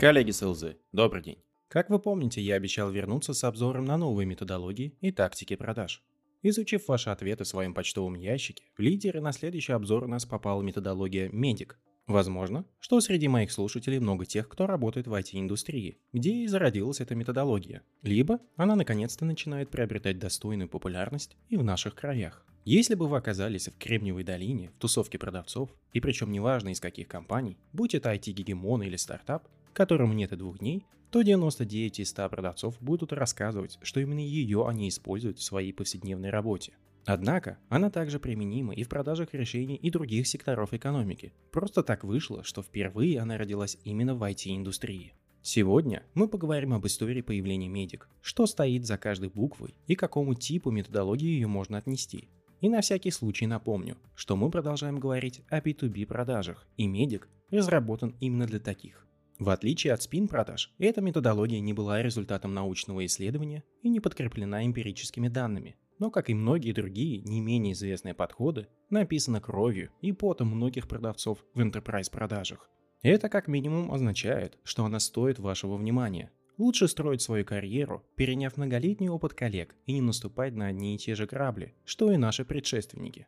Коллеги с ЛЗ, добрый день. Как вы помните, я обещал вернуться с обзором на новые методологии и тактики продаж. Изучив ваши ответы в своем почтовом ящике, в лидеры на следующий обзор у нас попала методология Медик. Возможно, что среди моих слушателей много тех, кто работает в IT-индустрии, где и зародилась эта методология. Либо она наконец-то начинает приобретать достойную популярность и в наших краях. Если бы вы оказались в Кремниевой долине, в тусовке продавцов, и причем неважно из каких компаний, будь это IT-гегемон или стартап, которому нет и двух дней, то 99 из 100 продавцов будут рассказывать, что именно ее они используют в своей повседневной работе. Однако, она также применима и в продажах решений и других секторов экономики. Просто так вышло, что впервые она родилась именно в IT-индустрии. Сегодня мы поговорим об истории появления медик, что стоит за каждой буквой и к какому типу методологии ее можно отнести. И на всякий случай напомню, что мы продолжаем говорить о B2B продажах, и медик разработан именно для таких. В отличие от спин-продаж, эта методология не была результатом научного исследования и не подкреплена эмпирическими данными, но, как и многие другие не менее известные подходы, написана кровью и потом многих продавцов в enterprise продажах. Это как минимум означает, что она стоит вашего внимания. Лучше строить свою карьеру, переняв многолетний опыт коллег и не наступать на одни и те же грабли, что и наши предшественники.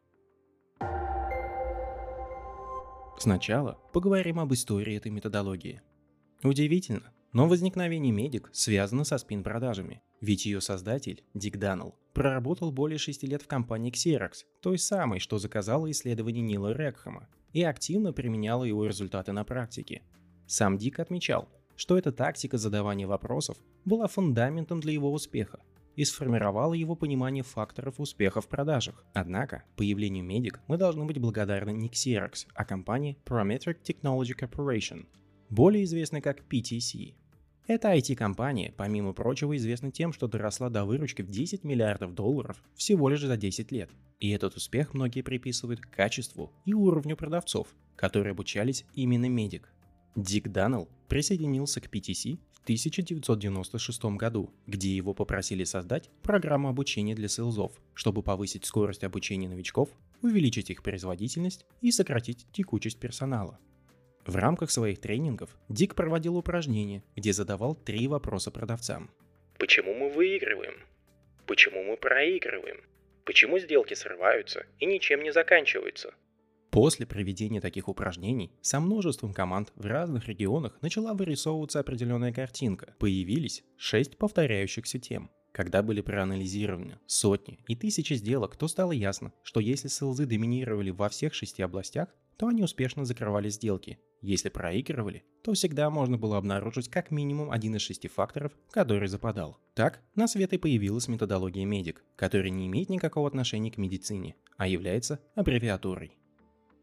Сначала поговорим об истории этой методологии – Удивительно, но возникновение медик связано со спин-продажами, ведь ее создатель, Дик Даннелл, проработал более 6 лет в компании Xerox, той самой, что заказала исследование Нила Рекхэма, и активно применяла его результаты на практике. Сам Дик отмечал, что эта тактика задавания вопросов была фундаментом для его успеха и сформировала его понимание факторов успеха в продажах. Однако, появлению Медик мы должны быть благодарны не Xerox, а компании Parametric Technology Corporation – более известной как PTC. Эта IT-компания, помимо прочего, известна тем, что доросла до выручки в 10 миллиардов долларов всего лишь за 10 лет. И этот успех многие приписывают качеству и уровню продавцов, которые обучались именно медик. Дик Даннелл присоединился к PTC в 1996 году, где его попросили создать программу обучения для селзов, чтобы повысить скорость обучения новичков, увеличить их производительность и сократить текучесть персонала. В рамках своих тренингов Дик проводил упражнения, где задавал три вопроса продавцам. Почему мы выигрываем? Почему мы проигрываем? Почему сделки срываются и ничем не заканчиваются? После проведения таких упражнений со множеством команд в разных регионах начала вырисовываться определенная картинка. Появились шесть повторяющихся тем. Когда были проанализированы сотни и тысячи сделок, то стало ясно, что если селзы доминировали во всех шести областях, то они успешно закрывали сделки. Если проигрывали, то всегда можно было обнаружить как минимум один из шести факторов, который западал. Так, на свет и появилась методология медик, которая не имеет никакого отношения к медицине, а является аббревиатурой.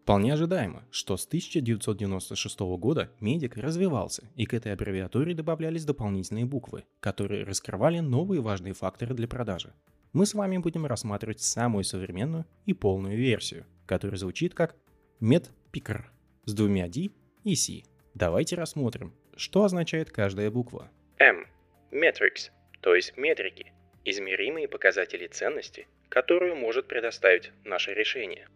Вполне ожидаемо, что с 1996 года медик развивался, и к этой аббревиатуре добавлялись дополнительные буквы, которые раскрывали новые важные факторы для продажи. Мы с вами будем рассматривать самую современную и полную версию, которая звучит как MedPicker с двумя D и C. Давайте рассмотрим, что означает каждая буква. M. Metrics, то есть метрики, измеримые показатели ценности, которую может предоставить наше решение.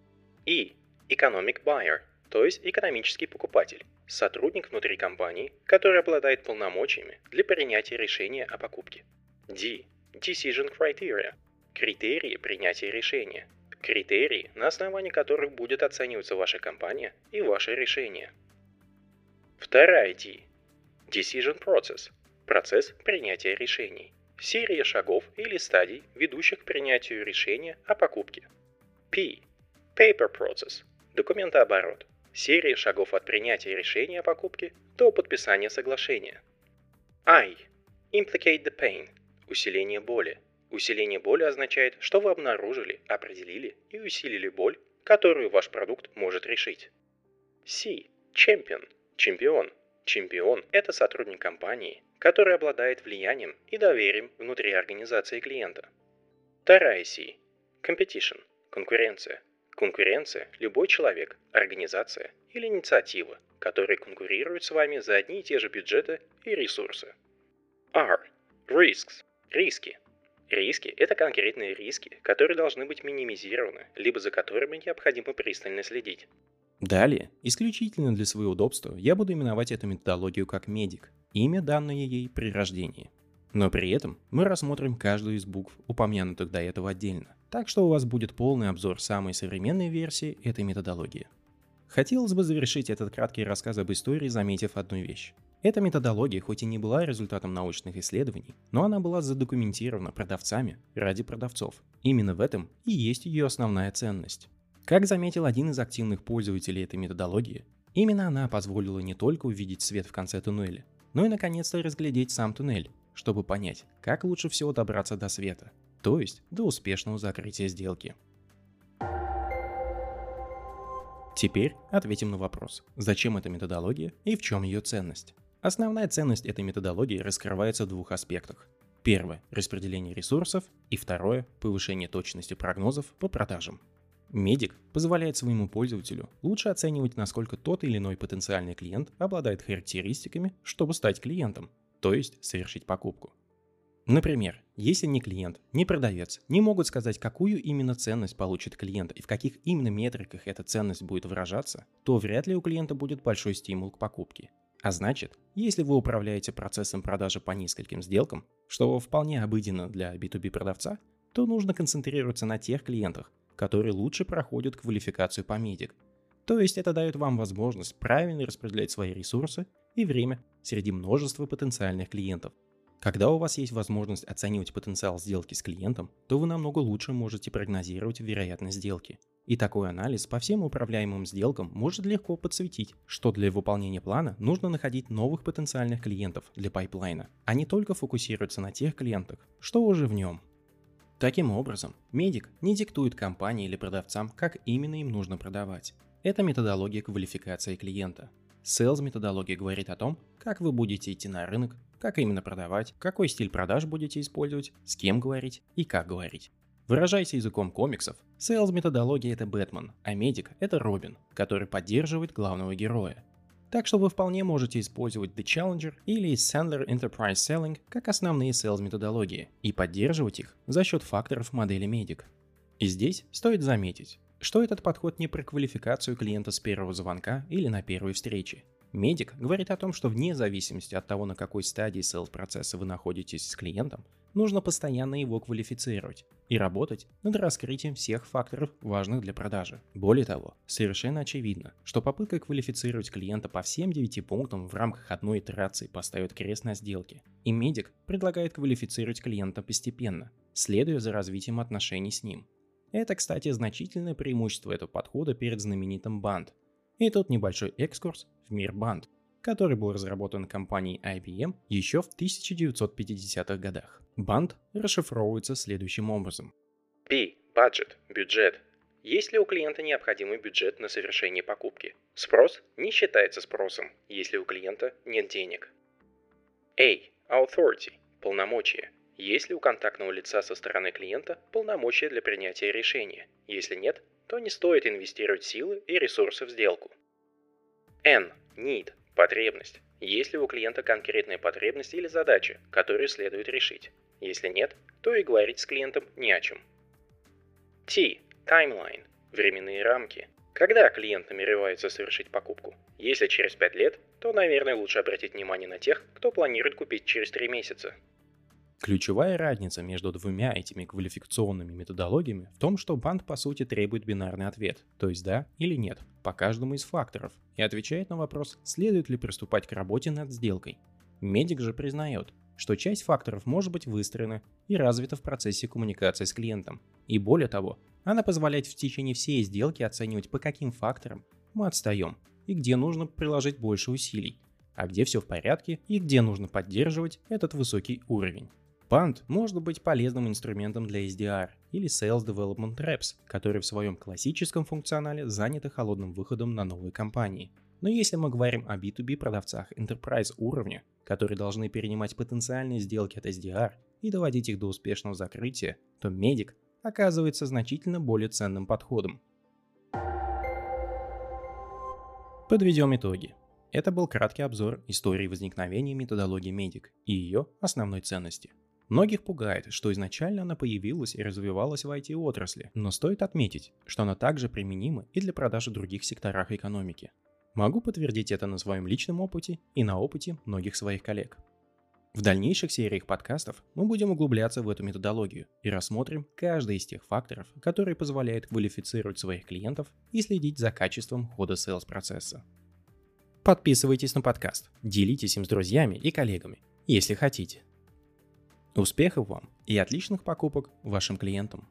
E. Economic Buyer, то есть экономический покупатель, сотрудник внутри компании, который обладает полномочиями для принятия решения о покупке. D. Decision Criteria, критерии принятия решения, критерии, на основании которых будет оцениваться ваша компания и ваше решение. Вторая D. Decision Process – процесс принятия решений. Серия шагов или стадий, ведущих к принятию решения о покупке. P. Paper Process – документооборот. Серия шагов от принятия решения о покупке до подписания соглашения. I. Implicate the pain – усиление боли. Усиление боли означает, что вы обнаружили, определили и усилили боль, которую ваш продукт может решить. C. Champion. Чемпион. Чемпион – это сотрудник компании, который обладает влиянием и доверием внутри организации клиента. Вторая C. Competition. Конкуренция. Конкуренция – любой человек, организация или инициатива, которые конкурируют с вами за одни и те же бюджеты и ресурсы. R. Risks. Риски. Риски – это конкретные риски, которые должны быть минимизированы, либо за которыми необходимо пристально следить. Далее, исключительно для своего удобства, я буду именовать эту методологию как медик. имя, данное ей при рождении. Но при этом мы рассмотрим каждую из букв, упомянутых до этого отдельно. Так что у вас будет полный обзор самой современной версии этой методологии. Хотелось бы завершить этот краткий рассказ об истории, заметив одну вещь. Эта методология хоть и не была результатом научных исследований, но она была задокументирована продавцами ради продавцов. Именно в этом и есть ее основная ценность. Как заметил один из активных пользователей этой методологии, именно она позволила не только увидеть свет в конце туннеля, но и наконец-то разглядеть сам туннель, чтобы понять, как лучше всего добраться до света, то есть до успешного закрытия сделки. Теперь ответим на вопрос, зачем эта методология и в чем ее ценность. Основная ценность этой методологии раскрывается в двух аспектах. Первое – распределение ресурсов, и второе – повышение точности прогнозов по продажам. Медик позволяет своему пользователю лучше оценивать, насколько тот или иной потенциальный клиент обладает характеристиками, чтобы стать клиентом, то есть совершить покупку. Например, если ни клиент, ни продавец не могут сказать, какую именно ценность получит клиент и в каких именно метриках эта ценность будет выражаться, то вряд ли у клиента будет большой стимул к покупке. А значит, если вы управляете процессом продажи по нескольким сделкам, что вполне обыденно для B2B продавца, то нужно концентрироваться на тех клиентах, которые лучше проходят квалификацию по MEDDIC. То есть это дает вам возможность правильно распределять свои ресурсы и время среди множества потенциальных клиентов, когда у вас есть возможность оценивать потенциал сделки с клиентом, то вы намного лучше можете прогнозировать вероятность сделки. И такой анализ по всем управляемым сделкам может легко подсветить, что для выполнения плана нужно находить новых потенциальных клиентов для пайплайна, а не только фокусироваться на тех клиентах, что уже в нем. Таким образом, медик не диктует компании или продавцам, как именно им нужно продавать. Это методология квалификации клиента. Sales методология говорит о том, как вы будете идти на рынок, как именно продавать, какой стиль продаж будете использовать, с кем говорить и как говорить. Выражаясь языком комиксов, Sales методология это Бэтмен, а медик это Робин, который поддерживает главного героя. Так что вы вполне можете использовать The Challenger или Sandler Enterprise Selling как основные sales методологии и поддерживать их за счет факторов модели медик. И здесь стоит заметить, что этот подход не про квалификацию клиента с первого звонка или на первой встрече. Медик говорит о том, что вне зависимости от того, на какой стадии селс-процесса вы находитесь с клиентом, нужно постоянно его квалифицировать и работать над раскрытием всех факторов, важных для продажи. Более того, совершенно очевидно, что попытка квалифицировать клиента по всем 9 пунктам в рамках одной итерации поставит крест на сделке, и медик предлагает квалифицировать клиента постепенно, следуя за развитием отношений с ним. Это, кстати, значительное преимущество этого подхода перед знаменитым банд, и тут небольшой экскурс в мир банд, который был разработан компанией IBM еще в 1950-х годах. Банд расшифровывается следующим образом. P – budget, бюджет. Есть ли у клиента необходимый бюджет на совершение покупки? Спрос не считается спросом, если у клиента нет денег. A – authority, полномочия. Есть ли у контактного лица со стороны клиента полномочия для принятия решения? Если нет, то не стоит инвестировать силы и ресурсы в сделку. N. Need. Потребность. Есть ли у клиента конкретная потребность или задача, которую следует решить? Если нет, то и говорить с клиентом не о чем. T. Timeline. Временные рамки. Когда клиент намеревается совершить покупку? Если через 5 лет, то, наверное, лучше обратить внимание на тех, кто планирует купить через 3 месяца. Ключевая разница между двумя этими квалификационными методологиями в том, что банд по сути требует бинарный ответ, то есть да или нет, по каждому из факторов, и отвечает на вопрос, следует ли приступать к работе над сделкой. Медик же признает, что часть факторов может быть выстроена и развита в процессе коммуникации с клиентом. И более того, она позволяет в течение всей сделки оценивать, по каким факторам мы отстаем и где нужно приложить больше усилий, а где все в порядке и где нужно поддерживать этот высокий уровень. Band может быть полезным инструментом для SDR или Sales Development Reps, которые в своем классическом функционале заняты холодным выходом на новые компании. Но если мы говорим о B2B продавцах Enterprise уровня, которые должны перенимать потенциальные сделки от SDR и доводить их до успешного закрытия, то Medic оказывается значительно более ценным подходом. Подведем итоги. Это был краткий обзор истории возникновения методологии Medic и ее основной ценности – Многих пугает, что изначально она появилась и развивалась в IT-отрасли, но стоит отметить, что она также применима и для продажи в других секторах экономики. Могу подтвердить это на своем личном опыте и на опыте многих своих коллег. В дальнейших сериях подкастов мы будем углубляться в эту методологию и рассмотрим каждый из тех факторов, которые позволяют квалифицировать своих клиентов и следить за качеством хода sales процесса. Подписывайтесь на подкаст, делитесь им с друзьями и коллегами, если хотите. Успехов вам и отличных покупок вашим клиентам!